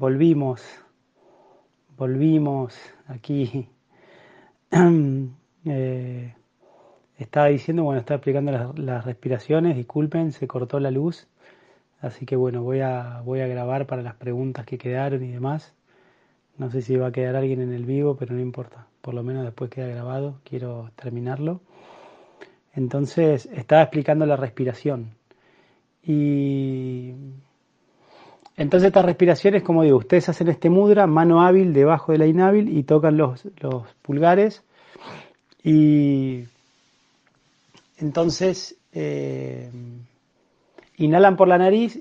volvimos, volvimos aquí. Eh, estaba diciendo, bueno, estaba explicando las, las, respiraciones, disculpen, se cortó la luz, así que bueno, voy a, voy a grabar para las preguntas que quedaron y demás. No sé si va a quedar alguien en el vivo, pero no importa, por lo menos después queda grabado, quiero terminarlo. Entonces, estaba explicando la respiración. Y entonces estas respiraciones, como digo, ustedes hacen este mudra, mano hábil debajo de la inhábil y tocan los, los pulgares. Y entonces eh, inhalan por la nariz,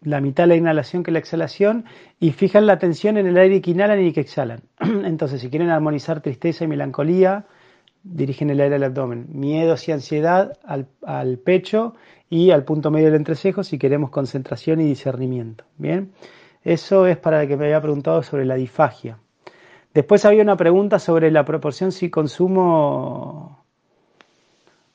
la mitad de la inhalación que la exhalación, y fijan la atención en el aire que inhalan y que exhalan. Entonces, si quieren armonizar tristeza y melancolía, dirigen el aire al abdomen. Miedos y ansiedad al, al pecho y al punto medio del entrecejo si queremos concentración y discernimiento. Bien, eso es para el que me había preguntado sobre la difagia. Después había una pregunta sobre la proporción si consumo.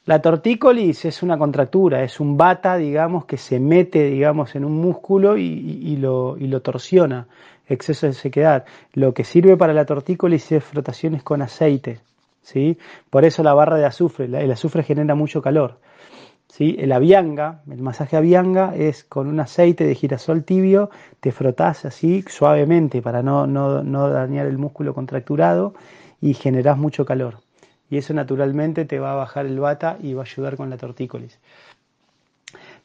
La tortícolis es una contractura, es un bata, digamos, que se mete, digamos, en un músculo y, y, lo, y lo torsiona, exceso de sequedad. Lo que sirve para la tortícolis es frotaciones con aceite, ¿sí? Por eso la barra de azufre, el azufre genera mucho calor. ¿Sí? El avianga, el masaje avianga es con un aceite de girasol tibio, te frotás así suavemente para no, no, no dañar el músculo contracturado y generás mucho calor. Y eso naturalmente te va a bajar el bata y va a ayudar con la tortícolis.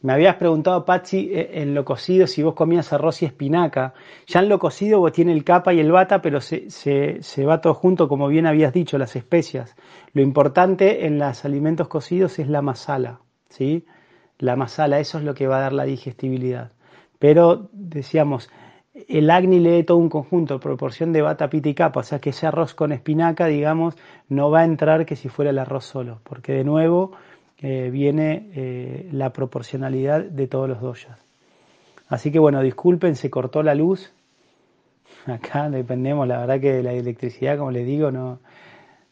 Me habías preguntado, Patsy, eh, en lo cocido, si vos comías arroz y espinaca. Ya en lo cocido vos tiene el capa y el bata, pero se, se, se, va todo junto, como bien habías dicho, las especias. Lo importante en los alimentos cocidos es la masala. ¿Sí? La masala, eso es lo que va a dar la digestibilidad. Pero decíamos, el agni lee todo un conjunto, proporción de bata, pita y capa, o sea que ese arroz con espinaca, digamos, no va a entrar que si fuera el arroz solo, porque de nuevo eh, viene eh, la proporcionalidad de todos los doyas. Así que bueno, disculpen, se cortó la luz. Acá dependemos, la verdad que de la electricidad, como les digo, no,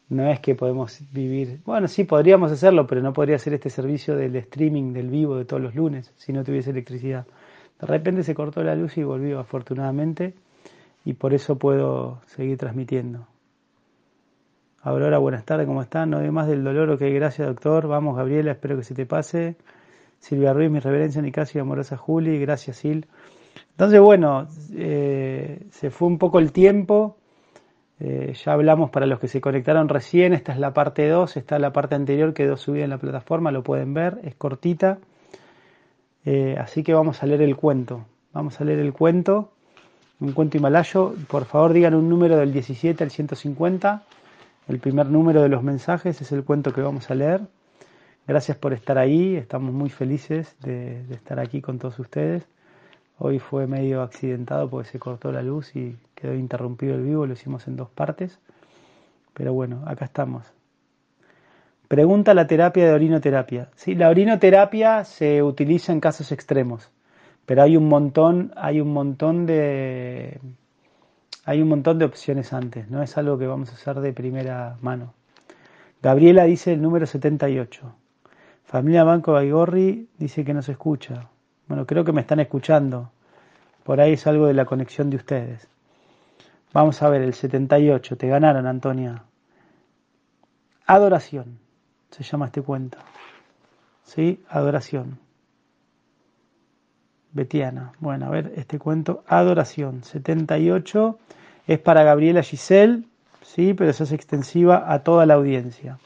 no es que podemos vivir, bueno, sí podríamos hacerlo, pero no podría hacer este servicio del streaming del vivo de todos los lunes si no tuviese electricidad. De repente se cortó la luz y volvió afortunadamente y por eso puedo seguir transmitiendo. Aurora, buenas tardes, ¿cómo están? No hay más del dolor, ok, gracias doctor. Vamos, Gabriela, espero que se te pase. Silvia Ruiz, mi reverencia, Nicasio amorosa Juli, gracias Sil. Entonces, bueno, eh, se fue un poco el tiempo eh, ya hablamos para los que se conectaron recién, esta es la parte 2, está la parte anterior quedó subida en la plataforma, lo pueden ver, es cortita. Eh, así que vamos a leer el cuento. Vamos a leer el cuento, un cuento himalayo. Por favor digan un número del 17 al 150. El primer número de los mensajes es el cuento que vamos a leer. Gracias por estar ahí, estamos muy felices de estar aquí con todos ustedes. Hoy fue medio accidentado porque se cortó la luz y quedó interrumpido el vivo, lo hicimos en dos partes. Pero bueno, acá estamos. Pregunta la terapia de orinoterapia. Sí, la orinoterapia se utiliza en casos extremos, pero hay un montón, hay un montón de hay un montón de opciones antes, no es algo que vamos a hacer de primera mano. Gabriela dice el número 78. Familia Banco Baigorri dice que no se escucha. Bueno, creo que me están escuchando. Por ahí es algo de la conexión de ustedes. Vamos a ver, el 78. Te ganaron, Antonia. Adoración. Se llama este cuento. ¿Sí? Adoración. Betiana. Bueno, a ver, este cuento. Adoración. 78. Es para Gabriela Giselle. Sí, pero eso es extensiva a toda la audiencia.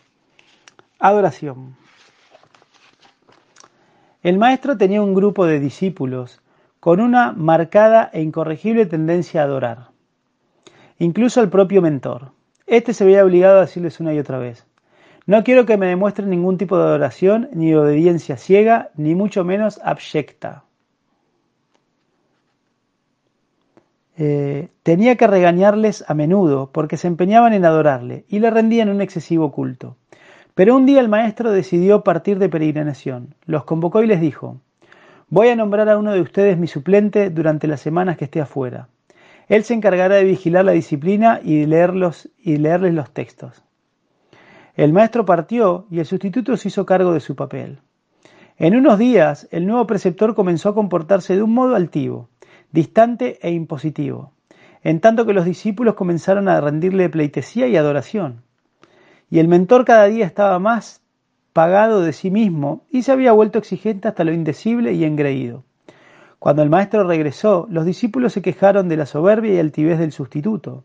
Adoración. El maestro tenía un grupo de discípulos con una marcada e incorregible tendencia a adorar, incluso al propio mentor. Este se veía obligado a decirles una y otra vez, no quiero que me demuestren ningún tipo de adoración, ni obediencia ciega, ni mucho menos abyecta. Eh, tenía que regañarles a menudo porque se empeñaban en adorarle y le rendían un excesivo culto. Pero un día el maestro decidió partir de peregrinación. Los convocó y les dijo, voy a nombrar a uno de ustedes mi suplente durante las semanas que esté afuera. Él se encargará de vigilar la disciplina y, leerlos, y leerles los textos. El maestro partió y el sustituto se hizo cargo de su papel. En unos días, el nuevo preceptor comenzó a comportarse de un modo altivo, distante e impositivo. en tanto que los discípulos comenzaron a rendirle pleitesía y adoración. Y el mentor cada día estaba más pagado de sí mismo y se había vuelto exigente hasta lo indecible y engreído. Cuando el maestro regresó, los discípulos se quejaron de la soberbia y altivez del sustituto.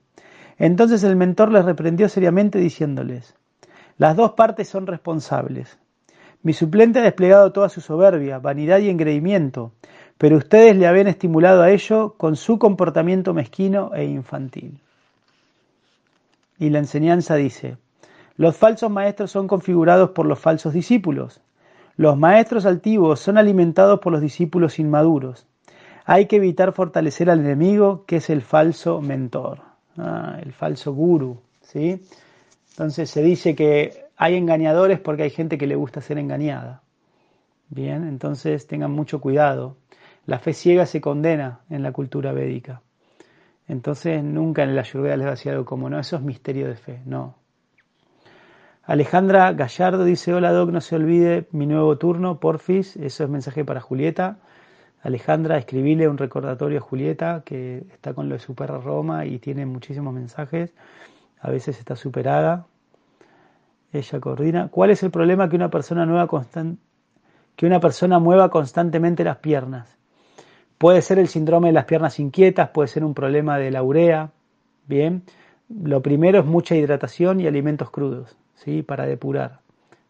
Entonces el mentor les reprendió seriamente diciéndoles, las dos partes son responsables. Mi suplente ha desplegado toda su soberbia, vanidad y engreimiento, pero ustedes le habían estimulado a ello con su comportamiento mezquino e infantil. Y la enseñanza dice, los falsos maestros son configurados por los falsos discípulos. Los maestros altivos son alimentados por los discípulos inmaduros. Hay que evitar fortalecer al enemigo, que es el falso mentor, ah, el falso guru. ¿sí? Entonces se dice que hay engañadores porque hay gente que le gusta ser engañada. Bien, entonces tengan mucho cuidado. La fe ciega se condena en la cultura védica. Entonces nunca en la Ayurveda les va a decir algo como, no, eso es misterio de fe, no. Alejandra Gallardo dice, hola Doc, no se olvide mi nuevo turno, porfis, eso es mensaje para Julieta. Alejandra, escribile un recordatorio a Julieta, que está con lo de Super Roma y tiene muchísimos mensajes, a veces está superada. Ella coordina. ¿Cuál es el problema que una persona nueva que una persona mueva constantemente las piernas? Puede ser el síndrome de las piernas inquietas, puede ser un problema de la urea. Bien, lo primero es mucha hidratación y alimentos crudos. ¿Sí? para depurar.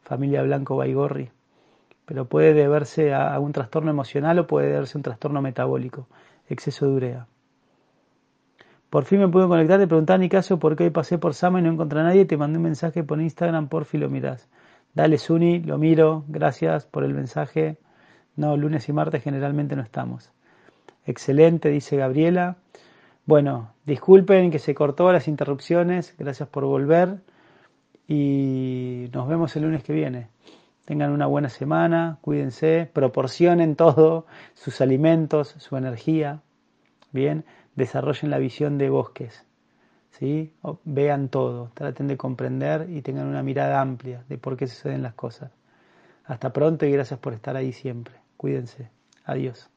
Familia Blanco Baigorri. Pero puede deberse a, un trastorno emocional o puede deberse a un trastorno metabólico, exceso de urea. Por fin me pude conectar, te preguntaba en mi caso por qué hoy pasé por Sama y no encontré a nadie, te mandé un mensaje por Instagram, por fin lo mirás. Dale Suni, lo miro, gracias por el mensaje. No, lunes y martes generalmente no estamos. Excelente, dice Gabriela. Bueno, disculpen que se cortó las interrupciones, gracias por volver y nos vemos el lunes que viene. Tengan una buena semana, cuídense, proporcionen todo, sus alimentos, su energía, bien, desarrollen la visión de bosques, ¿sí? vean todo, traten de comprender y tengan una mirada amplia de por qué suceden las cosas. Hasta pronto y gracias por estar ahí siempre. Cuídense. Adiós.